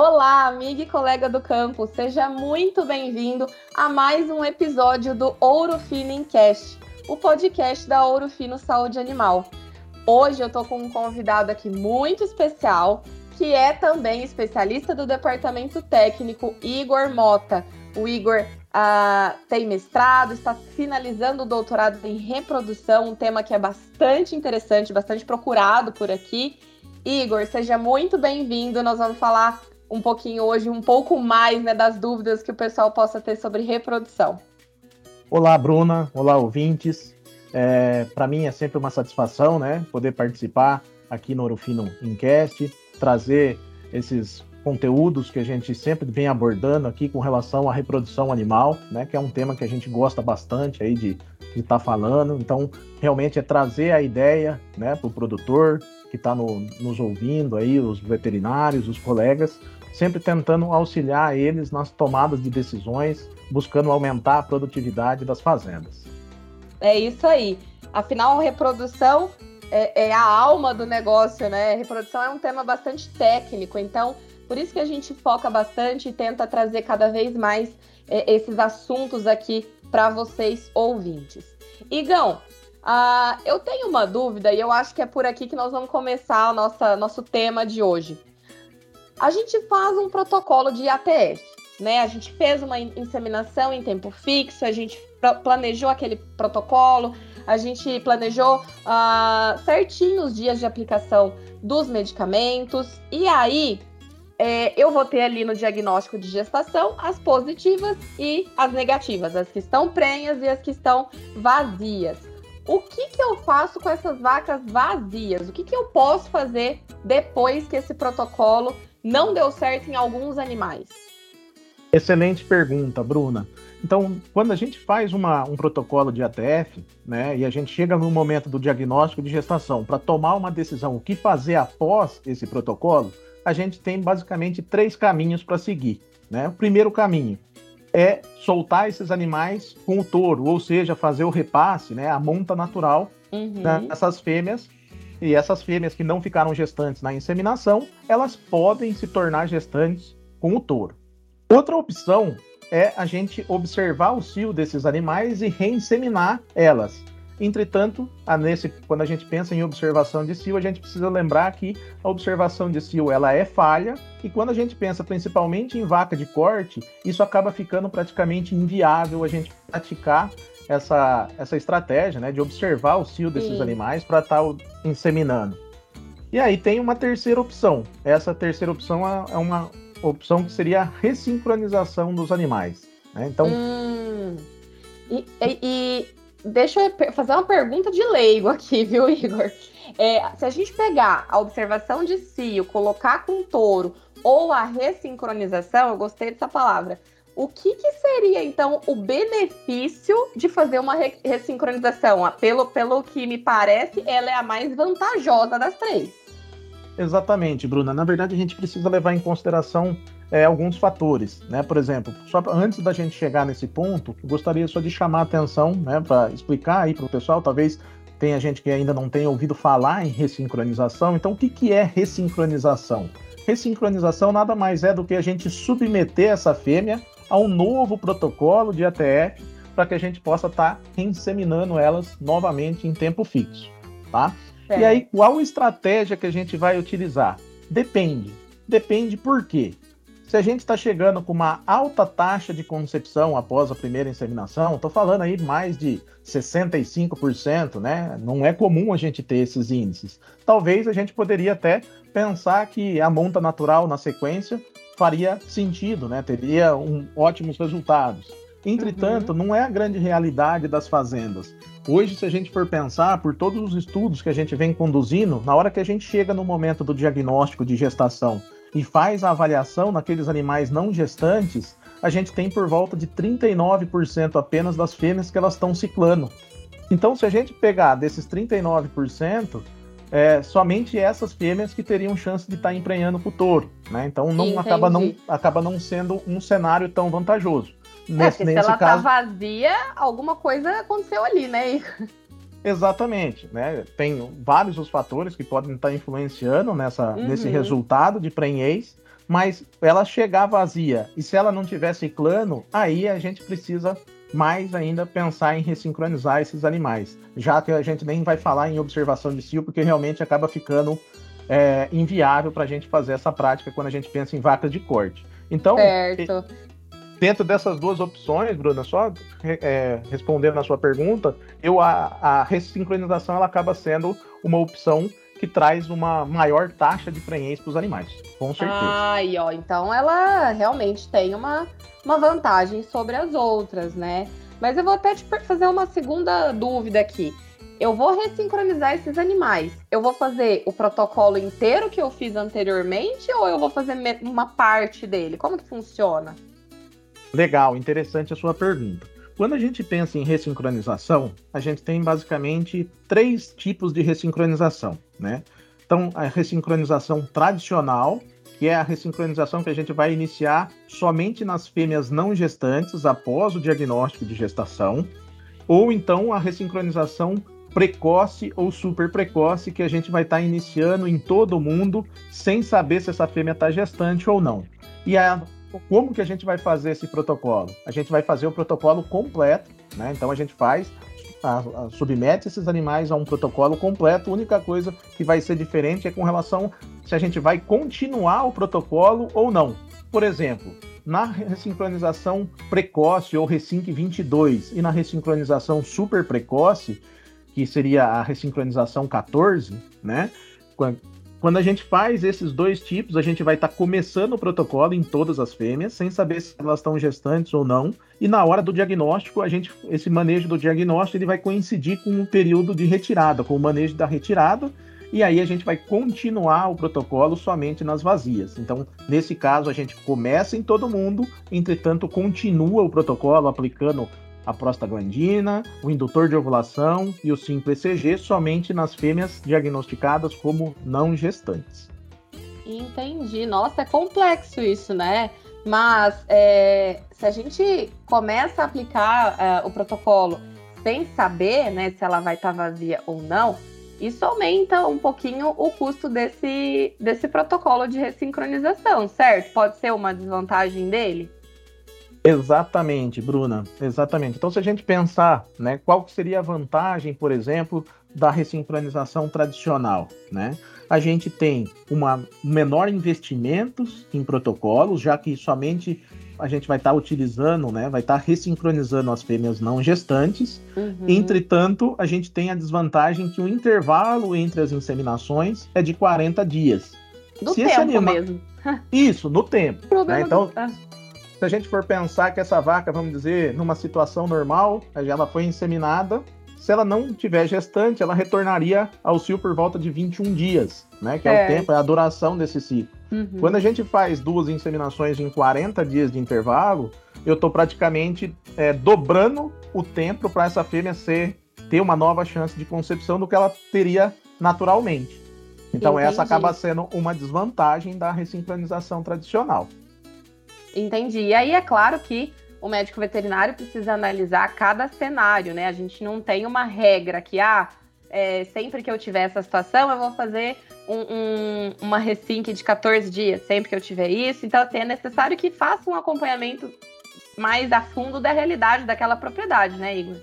Olá, amiga e colega do campo, seja muito bem-vindo a mais um episódio do Ouro Fino Encast, o podcast da Ouro Fino Saúde Animal. Hoje eu tô com um convidado aqui muito especial, que é também especialista do departamento técnico, Igor Mota. O Igor uh, tem mestrado, está finalizando o doutorado em reprodução, um tema que é bastante interessante, bastante procurado por aqui. Igor, seja muito bem-vindo. Nós vamos falar um pouquinho hoje, um pouco mais né, das dúvidas que o pessoal possa ter sobre reprodução. Olá, Bruna. Olá, ouvintes. É, Para mim é sempre uma satisfação né, poder participar aqui no Orofino Incast, trazer esses conteúdos que a gente sempre vem abordando aqui com relação à reprodução animal, né, que é um tema que a gente gosta bastante aí de estar tá falando. Então, realmente é trazer a ideia né, para o produtor que está no, nos ouvindo aí, os veterinários, os colegas, sempre tentando auxiliar eles nas tomadas de decisões, buscando aumentar a produtividade das fazendas. É isso aí. Afinal, reprodução é, é, a alma do negócio, né? Reprodução é um tema bastante técnico, então por isso que a gente foca bastante e tenta trazer cada vez mais é, esses assuntos aqui para vocês ouvintes. Igão, uh, eu tenho uma dúvida e eu acho que é por aqui que nós vamos começar o nosso tema de hoje. A gente faz um protocolo de ATF, né? A gente fez uma inseminação em tempo fixo, a gente planejou aquele protocolo, a gente planejou uh, certinho os dias de aplicação dos medicamentos, e aí é, eu vou ter ali no diagnóstico de gestação as positivas e as negativas, as que estão prenhas e as que estão vazias. O que, que eu faço com essas vacas vazias? O que, que eu posso fazer depois que esse protocolo não deu certo em alguns animais? Excelente pergunta, Bruna. Então, quando a gente faz uma, um protocolo de ATF, né, e a gente chega no momento do diagnóstico de gestação para tomar uma decisão, o que fazer após esse protocolo, a gente tem basicamente três caminhos para seguir. Né? O primeiro caminho é soltar esses animais com o touro, ou seja, fazer o repasse, né, a monta natural uhum. dessas fêmeas e essas fêmeas que não ficaram gestantes na inseminação, elas podem se tornar gestantes com o touro. Outra opção é a gente observar o cio desses animais e reinseminar elas. Entretanto, a nesse, quando a gente pensa em observação de cio, a gente precisa lembrar que a observação de cio ela é falha e quando a gente pensa principalmente em vaca de corte, isso acaba ficando praticamente inviável a gente praticar essa, essa estratégia né, de observar o cio desses Sim. animais para estar tá inseminando. E aí tem uma terceira opção. Essa terceira opção é, é uma opção que seria a ressincronização dos animais. Né? Então. Hum. E, e, deixa eu fazer uma pergunta de leigo aqui, viu, Igor? É, se a gente pegar a observação de cio, colocar com touro ou a ressincronização, eu gostei dessa palavra. O que, que seria, então, o benefício de fazer uma ressincronização? Pelo, pelo que me parece, ela é a mais vantajosa das três. Exatamente, Bruna. Na verdade, a gente precisa levar em consideração é, alguns fatores, né? Por exemplo, só antes da gente chegar nesse ponto, gostaria só de chamar a atenção, né, para explicar aí para o pessoal, talvez tenha gente que ainda não tenha ouvido falar em ressincronização. Então, o que, que é ressincronização? Ressincronização nada mais é do que a gente submeter essa fêmea a um novo protocolo de ATF para que a gente possa estar tá inseminando elas novamente em tempo fixo, tá? É. E aí, qual estratégia que a gente vai utilizar? Depende. Depende por quê? Se a gente está chegando com uma alta taxa de concepção após a primeira inseminação, estou falando aí mais de 65%, né? Não é comum a gente ter esses índices. Talvez a gente poderia até pensar que a monta natural na sequência faria sentido, né? Teria um, ótimos resultados. Entretanto, uhum. não é a grande realidade das fazendas. Hoje, se a gente for pensar por todos os estudos que a gente vem conduzindo, na hora que a gente chega no momento do diagnóstico de gestação e faz a avaliação naqueles animais não gestantes, a gente tem por volta de 39% apenas das fêmeas que elas estão ciclando. Então, se a gente pegar desses 39%, é, somente essas fêmeas que teriam chance de estar tá emprenhando com o touro, né? Então não acaba não acaba não sendo um cenário tão vantajoso. Nesse, é, nesse se ela tá caso... tá vazia, alguma coisa aconteceu ali, né? Exatamente, né? Tem vários os fatores que podem estar influenciando nessa, uhum. nesse resultado de prenhez, mas ela chegar vazia e se ela não tiver ciclano, aí a gente precisa mais ainda pensar em ressincronizar esses animais, já que a gente nem vai falar em observação de cio, porque realmente acaba ficando é, inviável para a gente fazer essa prática quando a gente pensa em vacas de corte. Então, certo. Dentro dessas duas opções, Bruna, só é, respondendo a sua pergunta, eu a, a ressincronização ela acaba sendo uma opção que traz uma maior taxa de prenhez para os animais, com certeza. Ai, ó, então ela realmente tem uma, uma vantagem sobre as outras, né? Mas eu vou até te fazer uma segunda dúvida aqui. Eu vou ressincronizar esses animais. Eu vou fazer o protocolo inteiro que eu fiz anteriormente ou eu vou fazer uma parte dele? Como que funciona? Legal, interessante a sua pergunta. Quando a gente pensa em ressincronização, a gente tem basicamente três tipos de ressincronização, né? Então, a ressincronização tradicional, que é a ressincronização que a gente vai iniciar somente nas fêmeas não gestantes após o diagnóstico de gestação, ou então a ressincronização precoce ou super precoce que a gente vai estar tá iniciando em todo mundo sem saber se essa fêmea está gestante ou não. E a como que a gente vai fazer esse protocolo? A gente vai fazer o protocolo completo, né? Então a gente faz, a, a, submete esses animais a um protocolo completo. A única coisa que vai ser diferente é com relação se a gente vai continuar o protocolo ou não. Por exemplo, na ressincronização precoce ou Resync 22 e na ressincronização super precoce, que seria a ressincronização 14, né? Quando a gente faz esses dois tipos, a gente vai estar tá começando o protocolo em todas as fêmeas, sem saber se elas estão gestantes ou não. E na hora do diagnóstico, a gente, esse manejo do diagnóstico ele vai coincidir com o um período de retirada, com o manejo da retirada. E aí a gente vai continuar o protocolo somente nas vazias. Então, nesse caso, a gente começa em todo mundo, entretanto, continua o protocolo aplicando a prostaglandina, o indutor de ovulação e o 5-ECG somente nas fêmeas diagnosticadas como não gestantes. Entendi. Nossa, é complexo isso, né? Mas é, se a gente começa a aplicar é, o protocolo sem saber né, se ela vai estar tá vazia ou não, isso aumenta um pouquinho o custo desse, desse protocolo de ressincronização, certo? Pode ser uma desvantagem dele? Exatamente, Bruna. Exatamente. Então, se a gente pensar, né, qual seria a vantagem, por exemplo, da ressincronização tradicional, né? A gente tem uma menor investimentos em protocolos, já que somente a gente vai estar tá utilizando, né, vai estar tá ressincronizando as fêmeas não gestantes. Uhum. Entretanto, a gente tem a desvantagem que o intervalo entre as inseminações é de 40 dias. Do Se tempo anima... mesmo. Isso, no tempo. Né? Então, do se a gente for pensar que essa vaca, vamos dizer, numa situação normal, ela foi inseminada, se ela não tiver gestante, ela retornaria ao cio por volta de 21 dias, né? Que é, é o tempo, é a duração desse ciclo. Uhum. Quando a gente faz duas inseminações em 40 dias de intervalo, eu estou praticamente é, dobrando o tempo para essa fêmea ser ter uma nova chance de concepção do que ela teria naturalmente. Então Entendi. essa acaba sendo uma desvantagem da ressincronização tradicional. Entendi. E aí é claro que o médico veterinário precisa analisar cada cenário, né? A gente não tem uma regra que, ah, é, sempre que eu tiver essa situação, eu vou fazer um, um, uma resync de 14 dias, sempre que eu tiver isso. Então, assim, é necessário que faça um acompanhamento mais a fundo da realidade daquela propriedade, né, Igor?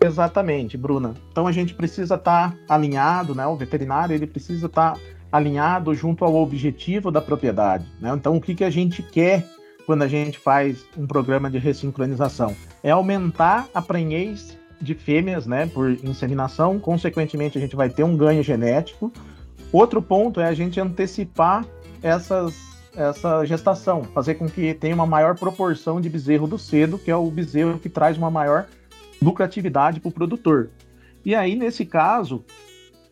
Exatamente, Bruna. Então a gente precisa estar tá alinhado, né? O veterinário ele precisa estar tá alinhado junto ao objetivo da propriedade. Né? Então, o que, que a gente quer quando a gente faz um programa de ressincronização? É aumentar a prenhez de fêmeas, né, por inseminação, consequentemente a gente vai ter um ganho genético. Outro ponto é a gente antecipar essas, essa gestação, fazer com que tenha uma maior proporção de bezerro do cedo, que é o bezerro que traz uma maior lucratividade para o produtor. E aí, nesse caso,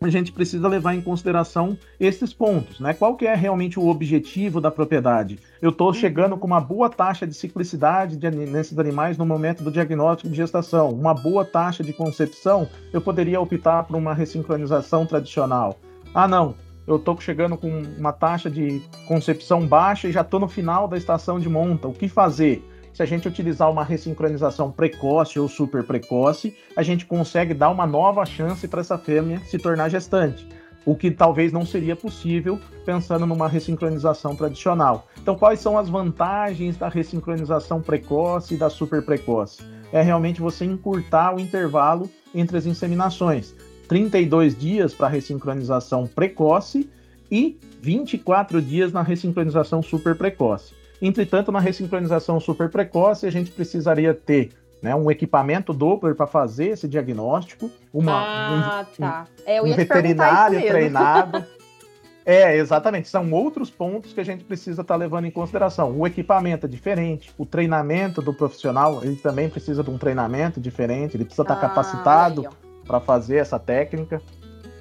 a gente precisa levar em consideração esses pontos, né? Qual que é realmente o objetivo da propriedade? Eu estou uhum. chegando com uma boa taxa de ciclicidade de, nesses animais no momento do diagnóstico de gestação, uma boa taxa de concepção, eu poderia optar por uma ressincronização tradicional. Ah, não, eu estou chegando com uma taxa de concepção baixa e já estou no final da estação de monta. O que fazer? Se a gente utilizar uma ressincronização precoce ou super precoce, a gente consegue dar uma nova chance para essa fêmea se tornar gestante o que talvez não seria possível pensando numa ressincronização tradicional. Então, quais são as vantagens da ressincronização precoce e da super precoce? É realmente você encurtar o intervalo entre as inseminações. 32 dias para ressincronização precoce e 24 dias na ressincronização super precoce. Entretanto, na ressincronização super precoce, a gente precisaria ter né, um equipamento Doppler para fazer esse diagnóstico, uma, ah, um, tá. é, um veterinário treinado. É, exatamente. São outros pontos que a gente precisa estar tá levando em consideração. O equipamento é diferente, o treinamento do profissional, ele também precisa de um treinamento diferente, ele precisa estar tá ah, capacitado para fazer essa técnica.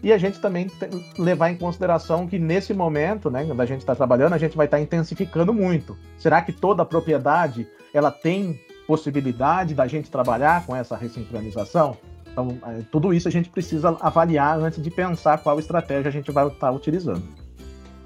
E a gente também levar em consideração que nesse momento, né, quando a gente está trabalhando, a gente vai estar tá intensificando muito. Será que toda a propriedade ela tem possibilidade da gente trabalhar com essa ressincronização? Então, é, tudo isso a gente precisa avaliar antes de pensar qual estratégia a gente vai estar utilizando.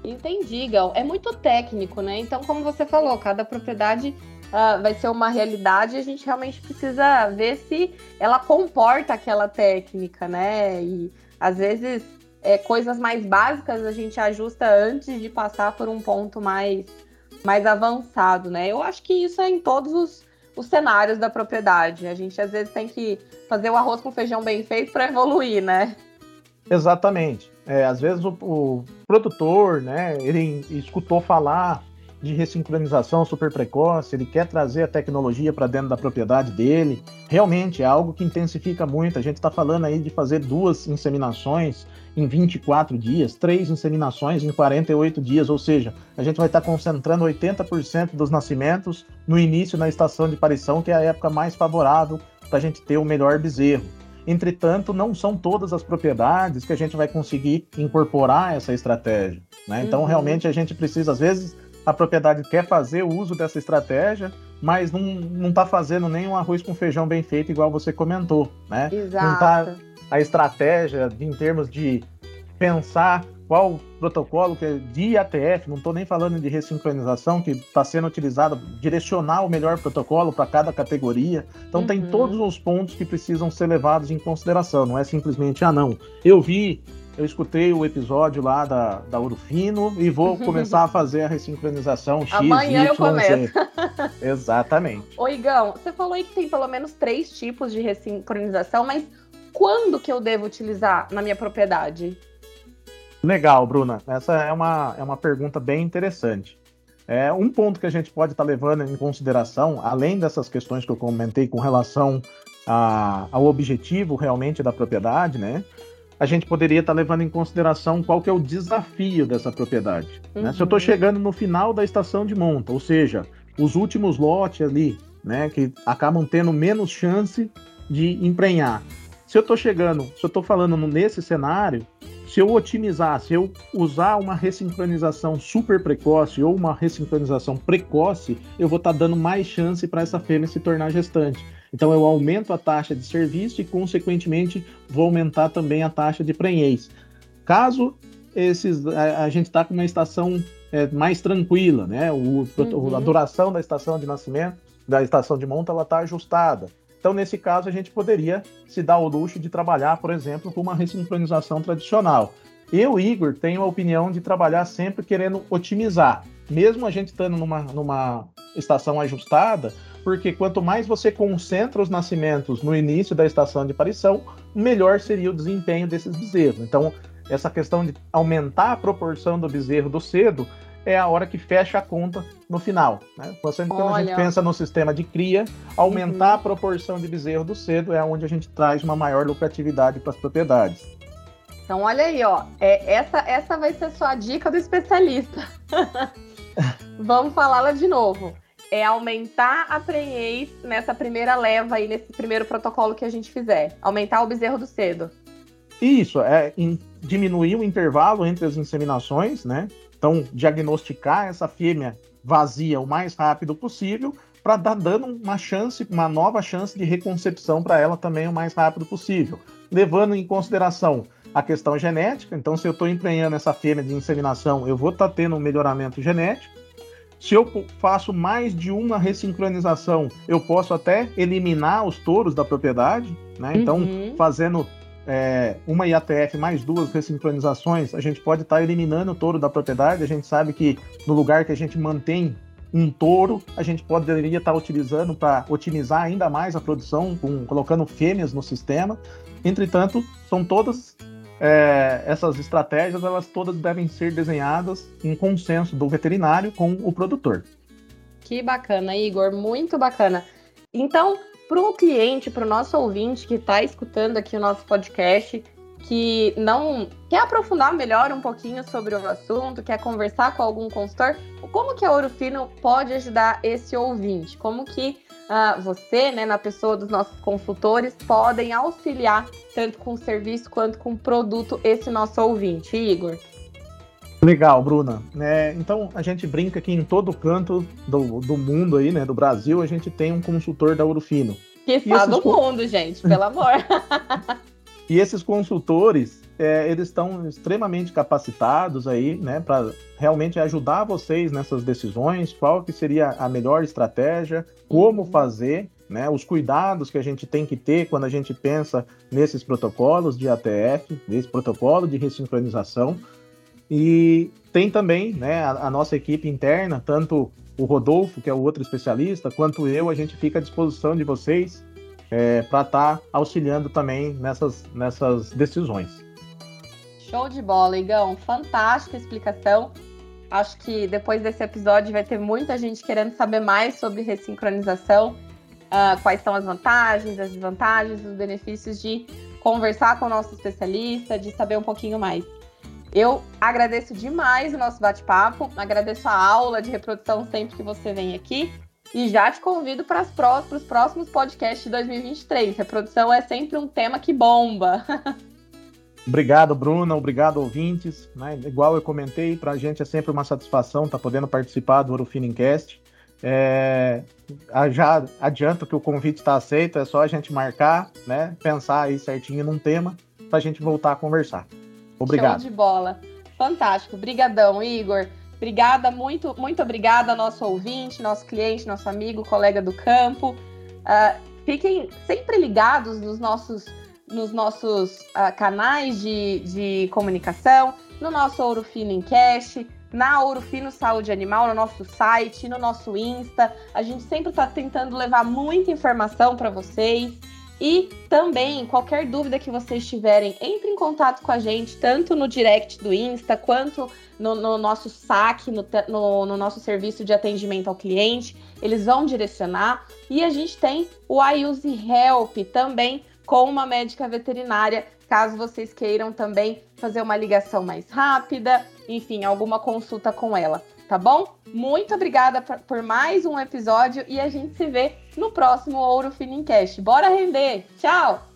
Entendi, Gal. É muito técnico, né? Então, como você falou, cada propriedade uh, vai ser uma realidade a gente realmente precisa ver se ela comporta aquela técnica, né? E às vezes é, coisas mais básicas a gente ajusta antes de passar por um ponto mais, mais avançado, né? Eu acho que isso é em todos os os cenários da propriedade. A gente às vezes tem que fazer o arroz com feijão bem feito para evoluir, né? Exatamente. É, às vezes o, o, produtor, né, ele escutou falar de ressincronização super precoce, ele quer trazer a tecnologia para dentro da propriedade dele. Realmente é algo que intensifica muito. A gente está falando aí de fazer duas inseminações em 24 dias, três inseminações em 48 dias, ou seja, a gente vai estar concentrando 80% dos nascimentos no início na estação de parição, que é a época mais favorável para a gente ter o melhor bezerro. Entretanto, não são todas as propriedades que a gente vai conseguir incorporar essa estratégia. Né? Então, uhum. realmente, a gente precisa, às vezes, a propriedade quer fazer o uso dessa estratégia, mas não está fazendo nem um arroz com feijão bem feito, igual você comentou. Né? Exato. Não está a estratégia em termos de pensar qual protocolo que é de ATF, não estou nem falando de ressincronização, que está sendo utilizado, direcionar o melhor protocolo para cada categoria. Então uhum. tem todos os pontos que precisam ser levados em consideração, não é simplesmente, ah não, eu vi, eu escutei o episódio lá da, da Ouro Fino e vou começar a fazer a ressincronização X, Amanhã y, eu começo. Exatamente. Ô Igão, você falou aí que tem pelo menos três tipos de ressincronização, mas quando que eu devo utilizar na minha propriedade? Legal, Bruna. Essa é uma, é uma pergunta bem interessante. É, um ponto que a gente pode estar tá levando em consideração, além dessas questões que eu comentei com relação a, ao objetivo realmente da propriedade, né? A gente poderia estar tá levando em consideração qual que é o desafio dessa propriedade. Uhum. Né? Se eu estou uhum. chegando no final da estação de monta, ou seja, os últimos lotes ali, né, que acabam tendo menos chance de emprenhar. Se eu estou chegando, se eu estou falando nesse cenário, se eu otimizar, se eu usar uma ressincronização super precoce ou uma ressincronização precoce, eu vou estar tá dando mais chance para essa fêmea se tornar gestante. Então eu aumento a taxa de serviço e, consequentemente, vou aumentar também a taxa de prenhez. Caso esses, a, a gente está com uma estação é, mais tranquila, né? O, uhum. A duração da estação de nascimento, da estação de monta, ela está ajustada. Então, nesse caso, a gente poderia se dar o luxo de trabalhar, por exemplo, com uma ressincronização tradicional. Eu, Igor, tenho a opinião de trabalhar sempre querendo otimizar, mesmo a gente estando numa, numa estação ajustada, porque quanto mais você concentra os nascimentos no início da estação de aparição, melhor seria o desempenho desses bezerros. Então, essa questão de aumentar a proporção do bezerro do cedo é a hora que fecha a conta no final. Né? Sempre quando a gente pensa no sistema de cria, aumentar uhum. a proporção de bezerro do cedo é onde a gente traz uma maior lucratividade para as propriedades. Então, olha aí, ó. É, essa, essa vai ser só a dica do especialista. Vamos falá-la de novo. É aumentar a prenhez nessa primeira leva aí, nesse primeiro protocolo que a gente fizer. Aumentar o bezerro do cedo. Isso, é diminuir o intervalo entre as inseminações, né? Então, diagnosticar essa fêmea vazia o mais rápido possível para dar dando uma chance, uma nova chance de reconcepção para ela também o mais rápido possível, levando em consideração a questão genética. Então, se eu estou emprenhando essa fêmea de inseminação, eu vou estar tá tendo um melhoramento genético. Se eu faço mais de uma ressincronização, eu posso até eliminar os touros da propriedade, né? Então, uhum. fazendo é, uma IATF mais duas ressincronizações, a gente pode estar tá eliminando o touro da propriedade. A gente sabe que no lugar que a gente mantém um touro, a gente poderia estar tá utilizando para otimizar ainda mais a produção, com, colocando fêmeas no sistema. Entretanto, são todas é, essas estratégias, elas todas devem ser desenhadas em consenso do veterinário com o produtor. Que bacana, Igor, muito bacana. Então, para o cliente, para o nosso ouvinte que está escutando aqui o nosso podcast, que não quer aprofundar melhor um pouquinho sobre o assunto, quer conversar com algum consultor, como que a Ouro Fino pode ajudar esse ouvinte? Como que uh, você, né, na pessoa dos nossos consultores, podem auxiliar tanto com o serviço quanto com o produto esse nosso ouvinte, Igor? Legal, Bruna. É, então a gente brinca que em todo canto do, do mundo aí, né, do Brasil, a gente tem um consultor da Urufino. Que está do mundo, gente, pelo amor. e esses consultores, é, eles estão extremamente capacitados aí, né, para realmente ajudar vocês nessas decisões, qual que seria a melhor estratégia, como uhum. fazer, né, os cuidados que a gente tem que ter quando a gente pensa nesses protocolos de ATF, nesse protocolo de ressincronização. E tem também né, a, a, nossa equipe interna, tanto o Rodolfo, que é o outro especialista, quanto eu, a gente fica à disposição de vocês é, para estar tá auxiliando também nessas, nessas decisões. Show de bola, Igão. Fantástica explicação. Acho que depois desse episódio vai ter muita gente querendo saber mais sobre ressincronização, uh, quais são as vantagens, as desvantagens, os benefícios de conversar com o nosso especialista, de saber um pouquinho mais. Eu agradeço demais o nosso bate-papo, agradeço a aula de reprodução sempre que você vem aqui e já te convido para os próximos podcasts de 2023. Reprodução é sempre um tema que bomba. Obrigado, Bruna. Obrigado, ouvintes. Né? Igual eu comentei, para a gente é sempre uma satisfação estar tá podendo participar do Orufinicast. É, já adianto que o convite está aceito, é só a gente marcar, né? Pensar aí certinho num tema para a gente voltar a conversar. Obrigado. Show de bola. Fantástico. Obrigadão, Igor. Obrigada, muito, muito obrigada, nosso ouvinte, nosso cliente, nosso amigo, colega do campo. Uh, fiquem sempre ligados nos nossos nos nossos uh, canais de, de comunicação, no nosso Ouro Fino em Cash, na Ouro Fino Saúde Animal, no nosso site, no nosso Insta. A gente sempre está tentando levar muita informação para vocês. E também, qualquer dúvida que vocês tiverem, entre em contato com a gente, tanto no direct do Insta, quanto no, no nosso saque, no, no, no, nosso serviço de atendimento ao cliente. Eles vão direcionar. E a gente tem o iUse Help também com uma médica veterinária, caso vocês queiram também fazer uma ligação mais rápida, enfim, alguma consulta com ela, tá bom? Muito obrigada por mais um episódio e a gente se vê no próximo Ouro Finincast. Bora render! Tchau!